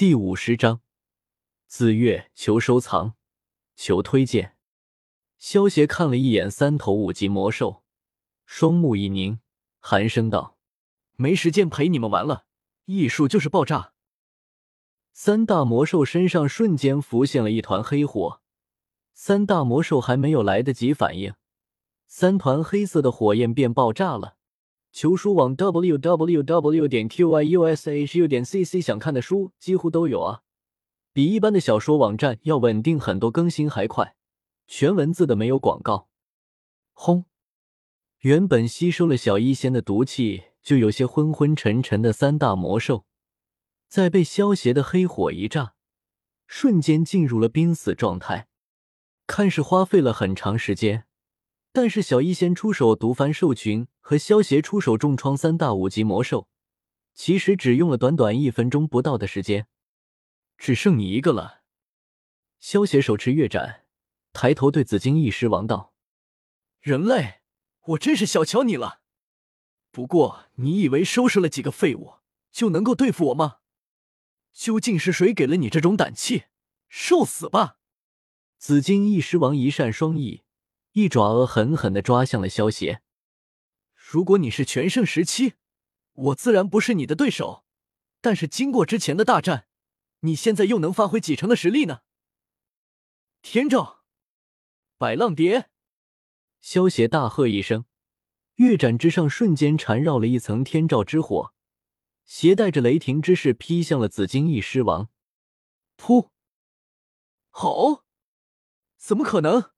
第五十章，子月求收藏，求推荐。萧协看了一眼三头五级魔兽，双目一凝，寒声道：“没时间陪你们玩了，艺术就是爆炸。”三大魔兽身上瞬间浮现了一团黑火，三大魔兽还没有来得及反应，三团黑色的火焰便爆炸了。求书网 w w w 点 q y u s h u 点 c c 想看的书几乎都有啊，比一般的小说网站要稳定很多，更新还快，全文字的没有广告。轰！原本吸收了小医仙的毒气就有些昏昏沉沉的三大魔兽，在被萧邪的黑火一炸，瞬间进入了濒死状态。看是花费了很长时间。但是小医仙出手毒翻兽群和萧邪出手重创三大五级魔兽，其实只用了短短一分钟不到的时间。只剩你一个了。萧邪手持月斩，抬头对紫金翼狮王道：“人类，我真是小瞧你了。不过你以为收拾了几个废物就能够对付我吗？究竟是谁给了你这种胆气？受死吧！”紫金翼狮王一扇双翼。一爪恶狠狠的抓向了萧邪。如果你是全盛时期，我自然不是你的对手。但是经过之前的大战，你现在又能发挥几成的实力呢？天照，百浪蝶！萧邪大喝一声，月斩之上瞬间缠绕了一层天照之火，携带着雷霆之势劈向了紫金翼狮王。噗！好！怎么可能？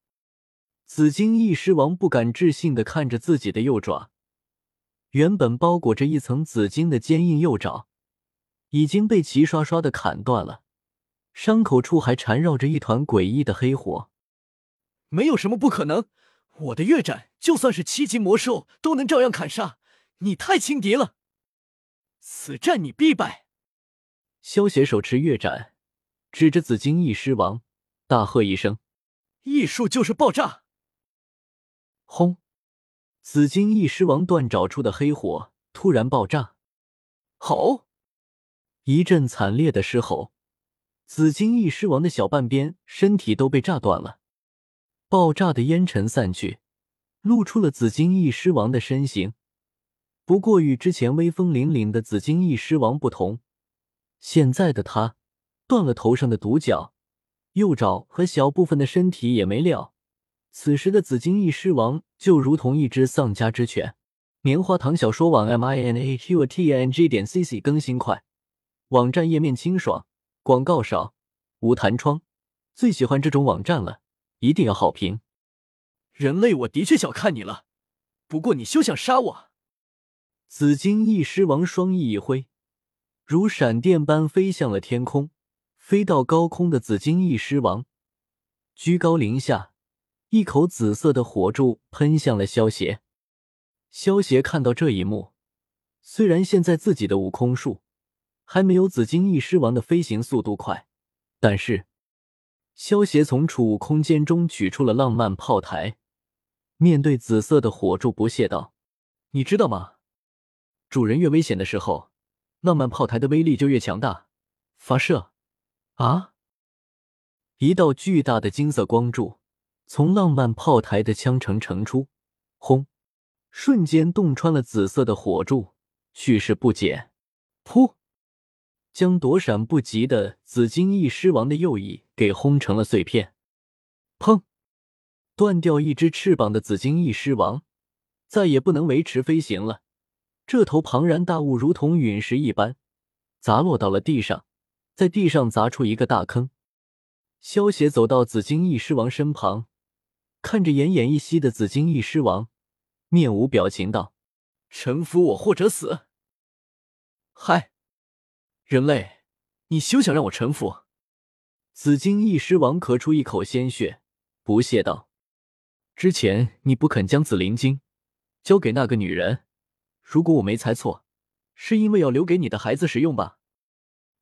紫金翼狮王不敢置信的看着自己的右爪，原本包裹着一层紫金的坚硬右爪，已经被齐刷刷的砍断了，伤口处还缠绕着一团诡异的黑火。没有什么不可能，我的月斩就算是七级魔兽都能照样砍杀，你太轻敌了，此战你必败。萧协手持月斩，指着紫金翼狮王，大喝一声：“艺术就是爆炸！”轰！紫金翼狮王断爪处的黑火突然爆炸，吼！一阵惨烈的狮吼，紫金翼狮王的小半边身体都被炸断了。爆炸的烟尘散去，露出了紫金翼狮王的身形。不过与之前威风凛凛的紫金翼狮王不同，现在的他断了头上的独角，右爪和小部分的身体也没了。此时的紫金翼狮王就如同一只丧家之犬。棉花糖小说网 m i n a q t n g 点 c c 更新快，网站页面清爽，广告少，无弹窗，最喜欢这种网站了，一定要好评。人类，我的确小看你了，不过你休想杀我！紫金翼狮王双翼一挥，如闪电般飞向了天空。飞到高空的紫金翼狮王，居高临下。一口紫色的火柱喷向了萧邪。萧邪看到这一幕，虽然现在自己的悟空术还没有紫金翼狮王的飞行速度快，但是萧邪从储物空间中取出了浪漫炮台，面对紫色的火柱不屑道：“你知道吗？主人越危险的时候，浪漫炮台的威力就越强大。发射！啊！一道巨大的金色光柱。”从浪漫炮台的枪城呈出，轰！瞬间洞穿了紫色的火柱，去势不减，噗！将躲闪不及的紫金翼狮王的右翼给轰成了碎片。砰！断掉一只翅膀的紫金翼狮王再也不能维持飞行了，这头庞然大物如同陨石一般砸落到了地上，在地上砸出一个大坑。萧协走到紫金翼狮王身旁。看着奄奄一息的紫金翼狮王，面无表情道：“臣服我或者死。”嗨，人类，你休想让我臣服！紫金翼狮王咳出一口鲜血，不屑道：“之前你不肯将紫灵晶交给那个女人，如果我没猜错，是因为要留给你的孩子使用吧？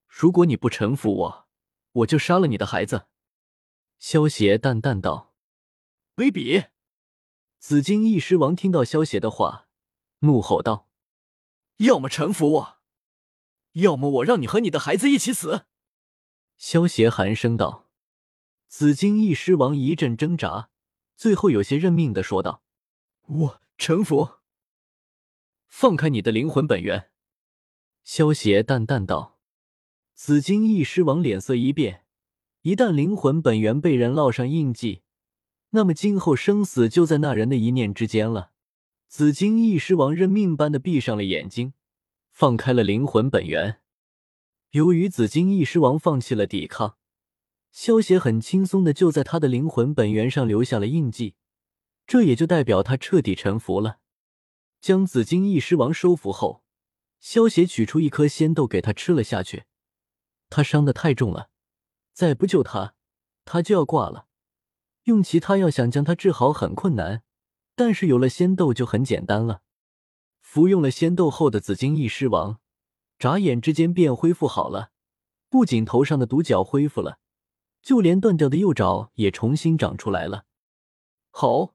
如果你不臣服我，我就杀了你的孩子。”萧邪淡淡道。卑鄙！紫金翼狮王听到萧邪的话，怒吼道：“要么臣服我，要么我让你和你的孩子一起死！”萧协寒声道。紫金翼狮王一阵挣扎，最后有些认命的说道：“我臣服。”放开你的灵魂本源。”萧协淡淡道。紫金翼狮王脸色一变，一旦灵魂本源被人烙上印记，那么今后生死就在那人的一念之间了。紫金翼狮王认命般的闭上了眼睛，放开了灵魂本源。由于紫金翼狮王放弃了抵抗。萧协很轻松的就在他的灵魂本源上留下了印记，这也就代表他彻底臣服了。将紫金翼狮王收服后，萧协取出一颗仙豆给他吃了下去。他伤的太重了，再不救他，他就要挂了。用其他药想将他治好很困难，但是有了仙豆就很简单了。服用了仙豆后的紫金翼狮王，眨眼之间便恢复好了，不仅头上的独角恢复了。就连断掉的右爪也重新长出来了。好，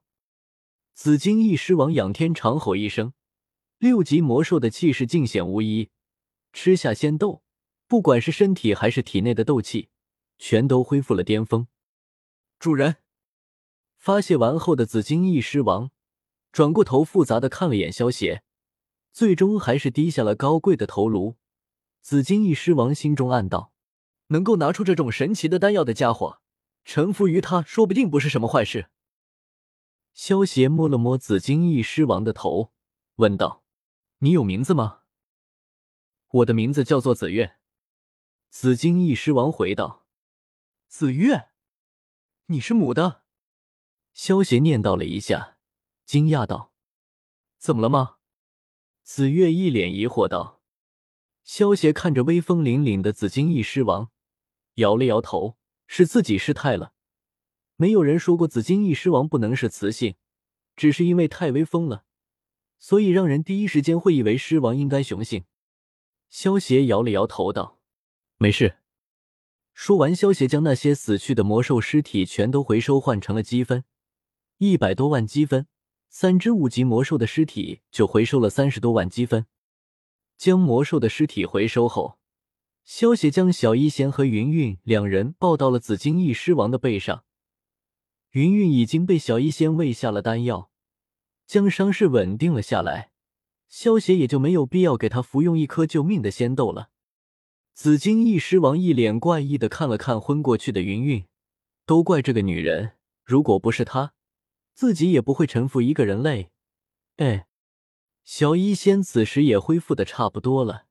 紫金翼狮王仰天长吼一声，六级魔兽的气势尽显无疑。吃下仙豆，不管是身体还是体内的斗气，全都恢复了巅峰。主人，发泄完后的紫金翼狮王转过头，复杂的看了眼萧邪，最终还是低下了高贵的头颅。紫金翼狮王心中暗道。能够拿出这种神奇的丹药的家伙，臣服于他，说不定不是什么坏事。萧协摸了摸紫金翼狮王的头，问道：“你有名字吗？”“我的名字叫做紫月。”紫金翼狮王回道。“紫月，你是母的？”萧邪念叨了一下，惊讶道：“怎么了吗？”紫月一脸疑惑道。萧邪看着威风凛凛的紫金翼狮王。摇了摇头，是自己失态了。没有人说过紫金翼狮王不能是雌性，只是因为太威风了，所以让人第一时间会以为狮王应该雄性。萧邪摇了摇头道：“没事。”说完，萧邪将那些死去的魔兽尸体全都回收，换成了积分，一百多万积分，三只五级魔兽的尸体就回收了三十多万积分。将魔兽的尸体回收后。萧协将小医仙和云云两人抱到了紫金翼狮王的背上。云云已经被小医仙喂下了丹药，将伤势稳定了下来。萧协也就没有必要给他服用一颗救命的仙豆了。紫金翼狮王一脸怪异的看了看昏过去的云云，都怪这个女人，如果不是她，自己也不会臣服一个人类。哎，小医仙此时也恢复的差不多了。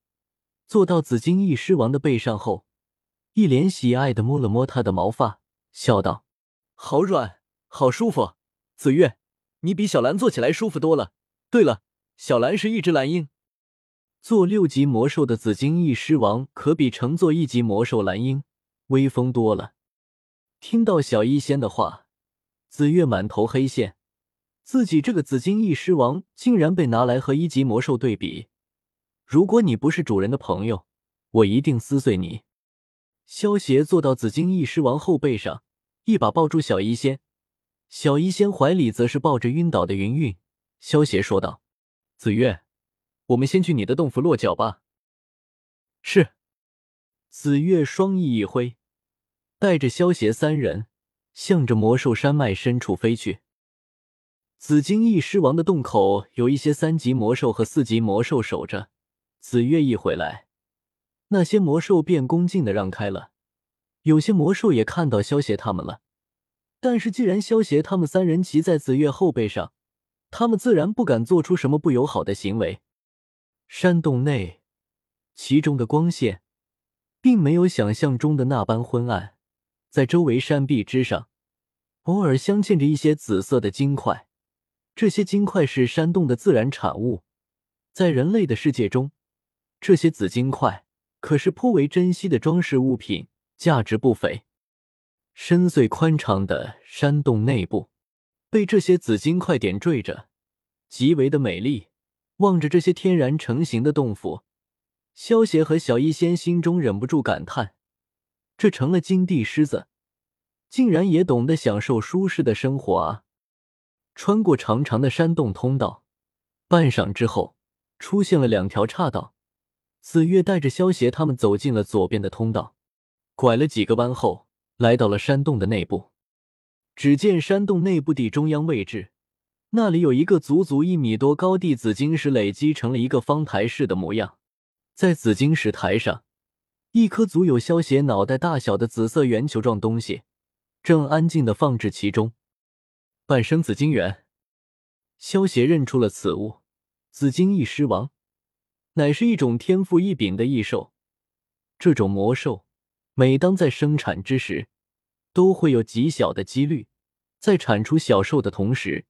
坐到紫金翼狮王的背上后，一脸喜爱的摸了摸他的毛发，笑道：“好软，好舒服。紫月，你比小兰坐起来舒服多了。对了，小兰是一只蓝鹰。做六级魔兽的紫金翼狮王可比乘坐一级魔兽蓝鹰威风多了。”听到小医仙的话，紫月满头黑线，自己这个紫金翼狮王竟然被拿来和一级魔兽对比。如果你不是主人的朋友，我一定撕碎你！萧邪坐到紫金翼狮王后背上，一把抱住小医仙，小医仙怀里则是抱着晕倒的云云。萧邪说道：“紫月，我们先去你的洞府落脚吧。”是。紫月双翼一挥，带着萧邪三人，向着魔兽山脉深处飞去。紫金翼狮王的洞口有一些三级魔兽和四级魔兽守着。紫月一回来，那些魔兽便恭敬的让开了。有些魔兽也看到萧协他们了，但是既然萧协他们三人骑在紫月后背上，他们自然不敢做出什么不友好的行为。山洞内，其中的光线并没有想象中的那般昏暗，在周围山壁之上，偶尔镶嵌着一些紫色的金块。这些金块是山洞的自然产物，在人类的世界中。这些紫金块可是颇为珍惜的装饰物品，价值不菲。深邃宽敞的山洞内部，被这些紫金块点缀着，极为的美丽。望着这些天然成型的洞府，萧协和小医仙心中忍不住感叹：这成了金地狮子，竟然也懂得享受舒适的生活啊！穿过长长的山洞通道，半晌之后，出现了两条岔道。紫月带着萧协他们走进了左边的通道，拐了几个弯后，来到了山洞的内部。只见山洞内部地中央位置，那里有一个足足一米多高地紫晶石，累积成了一个方台式的模样。在紫晶石台上，一颗足有萧邪脑袋大小的紫色圆球状东西，正安静的放置其中。半生紫晶元，萧邪认出了此物，紫晶翼狮王，乃是一种天赋异禀的异兽。这种魔兽，每当在生产之时，都会有极小的几率，在产出小兽的同时，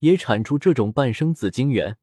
也产出这种半生紫晶元。